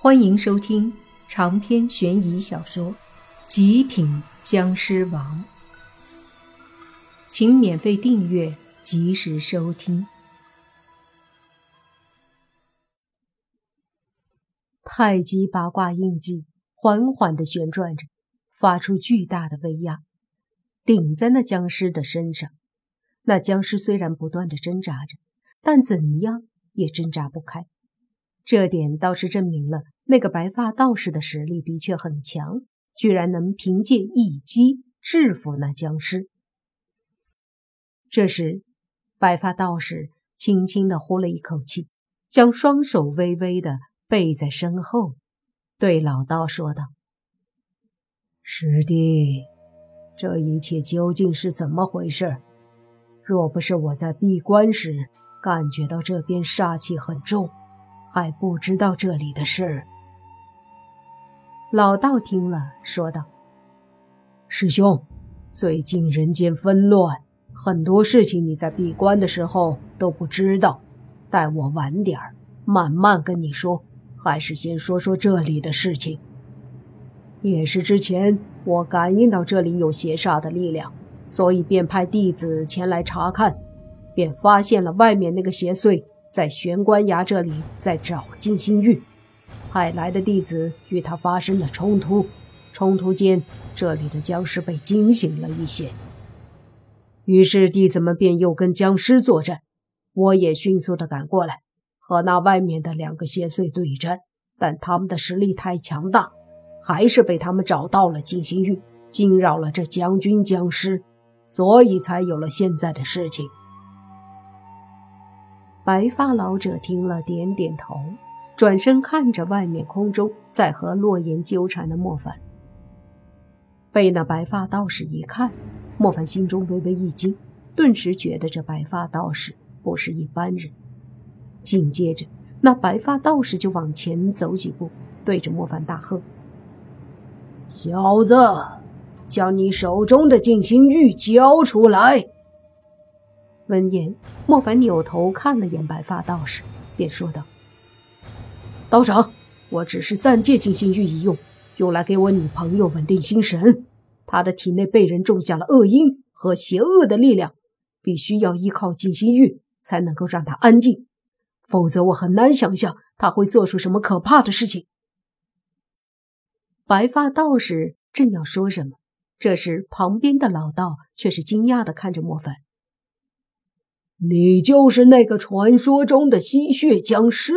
欢迎收听长篇悬疑小说《极品僵尸王》，请免费订阅，及时收听。太极八卦印记缓缓的旋转着，发出巨大的威压，顶在那僵尸的身上。那僵尸虽然不断的挣扎着，但怎样也挣扎不开。这点倒是证明了那个白发道士的实力的确很强，居然能凭借一击制服那僵尸。这时，白发道士轻轻的呼了一口气，将双手微微的背在身后，对老道说道：“师弟，这一切究竟是怎么回事？若不是我在闭关时感觉到这边煞气很重。”还不知道这里的事。老道听了，说道：“师兄，最近人间纷乱，很多事情你在闭关的时候都不知道。待我晚点慢慢跟你说。还是先说说这里的事情。也是之前我感应到这里有邪煞的力量，所以便派弟子前来查看，便发现了外面那个邪祟。”在玄关崖这里，在找金星玉，派来的弟子与他发生了冲突。冲突间，这里的僵尸被惊醒了一些，于是弟子们便又跟僵尸作战。我也迅速的赶过来，和那外面的两个邪祟对战，但他们的实力太强大，还是被他们找到了金星玉，惊扰了这将军僵尸，所以才有了现在的事情。白发老者听了，点点头，转身看着外面空中在和洛言纠缠的莫凡。被那白发道士一看，莫凡心中微微一惊，顿时觉得这白发道士不是一般人。紧接着，那白发道士就往前走几步，对着莫凡大喝：“小子，将你手中的静心玉交出来！”闻言，莫凡扭头看了眼白发道士，便说道：“道长，我只是暂借静心玉一用，用来给我女朋友稳定心神。她的体内被人种下了恶因和邪恶的力量，必须要依靠静心玉才能够让她安静，否则我很难想象她会做出什么可怕的事情。”白发道士正要说什么，这时旁边的老道却是惊讶的看着莫凡。你就是那个传说中的吸血僵尸？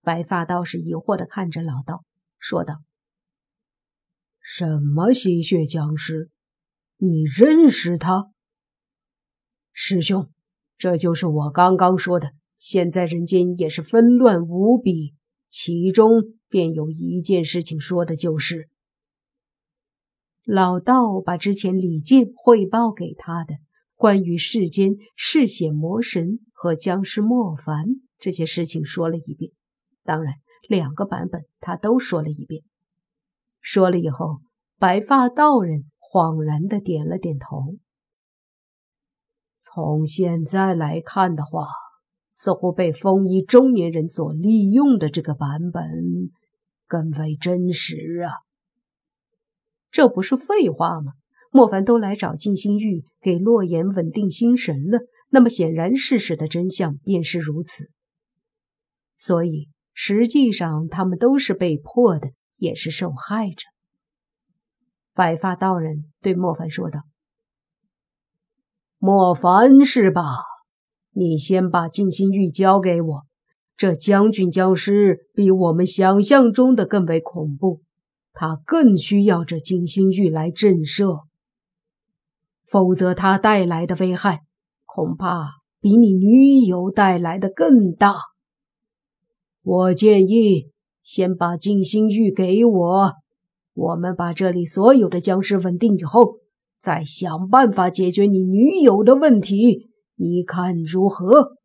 白发道士疑惑的看着老道，说道：“什么吸血僵尸？你认识他？”师兄，这就是我刚刚说的。现在人间也是纷乱无比，其中便有一件事情，说的就是老道把之前李健汇报给他的。关于世间嗜血魔神和僵尸莫凡这些事情说了一遍，当然两个版本他都说了一遍。说了以后，白发道人恍然的点了点头。从现在来看的话，似乎被风衣中年人所利用的这个版本更为真实啊！这不是废话吗？莫凡都来找静心玉给洛言稳定心神了，那么显然事实的真相便是如此。所以实际上他们都是被迫的，也是受害者。白发道人对莫凡说道：“莫凡是吧？你先把静心玉交给我。这将军僵尸比我们想象中的更为恐怖，他更需要这静心玉来震慑。”否则，他带来的危害恐怕比你女友带来的更大。我建议先把静心玉给我，我们把这里所有的僵尸稳定以后，再想办法解决你女友的问题。你看如何？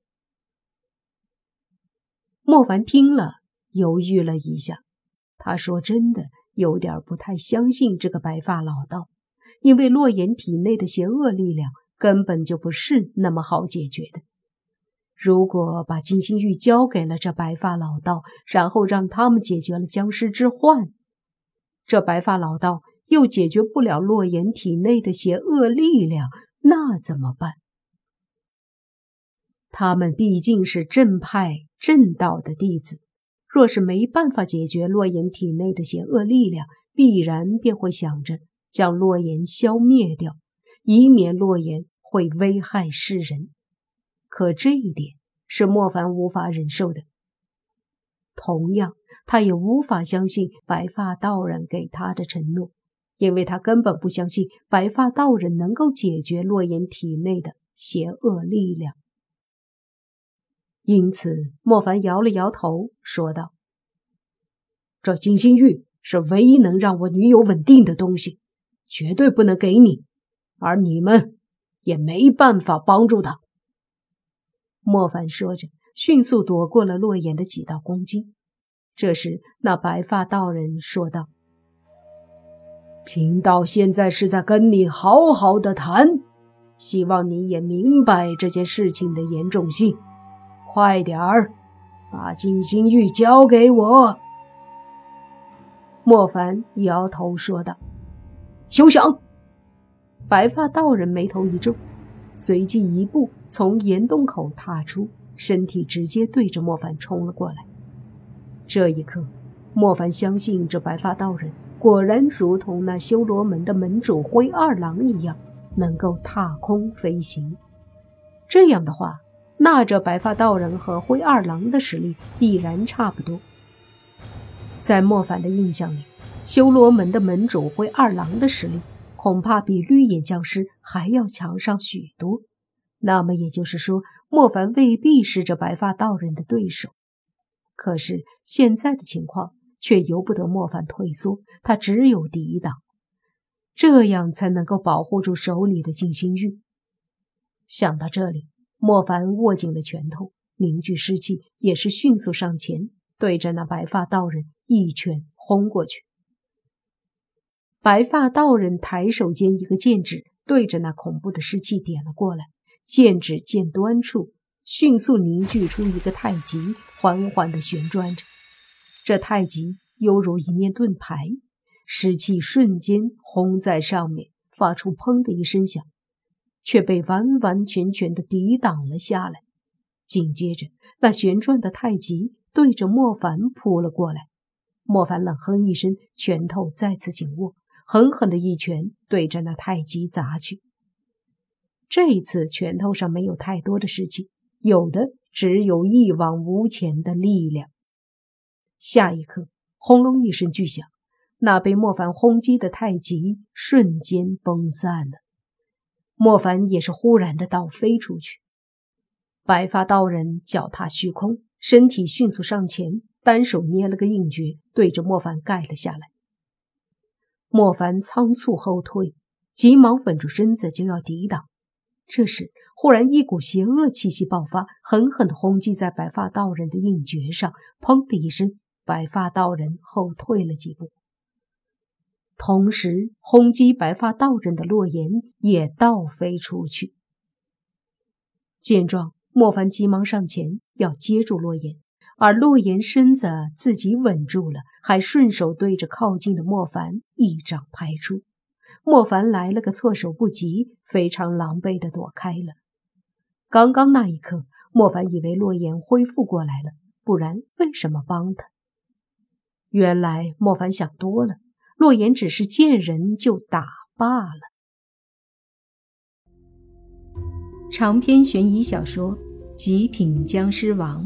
莫凡听了，犹豫了一下，他说：“真的有点不太相信这个白发老道。”因为洛言体内的邪恶力量根本就不是那么好解决的。如果把金星玉交给了这白发老道，然后让他们解决了僵尸之患，这白发老道又解决不了洛言体内的邪恶力量，那怎么办？他们毕竟是正派正道的弟子，若是没办法解决洛言体内的邪恶力量，必然便会想着将洛言消灭掉，以免洛言会危害世人。可这一点是莫凡无法忍受的。同样，他也无法相信白发道人给他的承诺，因为他根本不相信白发道人能够解决洛言体内的邪恶力量。因此，莫凡摇了摇头，说道：“这金星玉是唯一能让我女友稳定的东西，绝对不能给你，而你们也没办法帮助他。”莫凡说着，迅速躲过了洛言的几道攻击。这时，那白发道人说道：“贫道现在是在跟你好好的谈，希望你也明白这件事情的严重性。”快点儿，把金星玉交给我！莫凡摇头说道：“休想！”白发道人眉头一皱，随即一步从岩洞口踏出，身体直接对着莫凡冲了过来。这一刻，莫凡相信这白发道人果然如同那修罗门的门主灰二郎一样，能够踏空飞行。这样的话。那这白发道人和灰二郎的实力必然差不多。在莫凡的印象里，修罗门的门主灰二郎的实力恐怕比绿眼僵尸还要强上许多。那么也就是说，莫凡未必是这白发道人的对手。可是现在的情况却由不得莫凡退缩，他只有抵挡，这样才能够保护住手里的静心玉。想到这里。莫凡握紧了拳头，凝聚尸气，也是迅速上前，对着那白发道人一拳轰过去。白发道人抬手间，一个剑指对着那恐怖的尸气点了过来，剑指剑端处迅速凝聚出一个太极，缓缓地旋转着。这太极犹如一面盾牌，尸气瞬间轰在上面，发出砰的一声响。却被完完全全的抵挡了下来。紧接着，那旋转的太极对着莫凡扑了过来。莫凡冷哼一声，拳头再次紧握，狠狠的一拳对着那太极砸去。这一次，拳头上没有太多的士气，有的只有一往无前的力量。下一刻，轰隆一声巨响，那被莫凡轰击的太极瞬间崩散了。莫凡也是忽然的倒飞出去，白发道人脚踏虚空，身体迅速上前，单手捏了个印诀，对着莫凡盖了下来。莫凡仓促后退，急忙稳住身子就要抵挡。这时，忽然一股邪恶气息爆发，狠狠地轰击在白发道人的印诀上，砰的一声，白发道人后退了几步。同时，轰击白发道人的洛言也倒飞出去。见状，莫凡急忙上前要接住洛言，而洛言身子自己稳住了，还顺手对着靠近的莫凡一掌拍出。莫凡来了个措手不及，非常狼狈的躲开了。刚刚那一刻，莫凡以为洛言恢复过来了，不然为什么帮他？原来莫凡想多了。洛言只是见人就打罢了。长篇悬疑小说《极品僵尸王》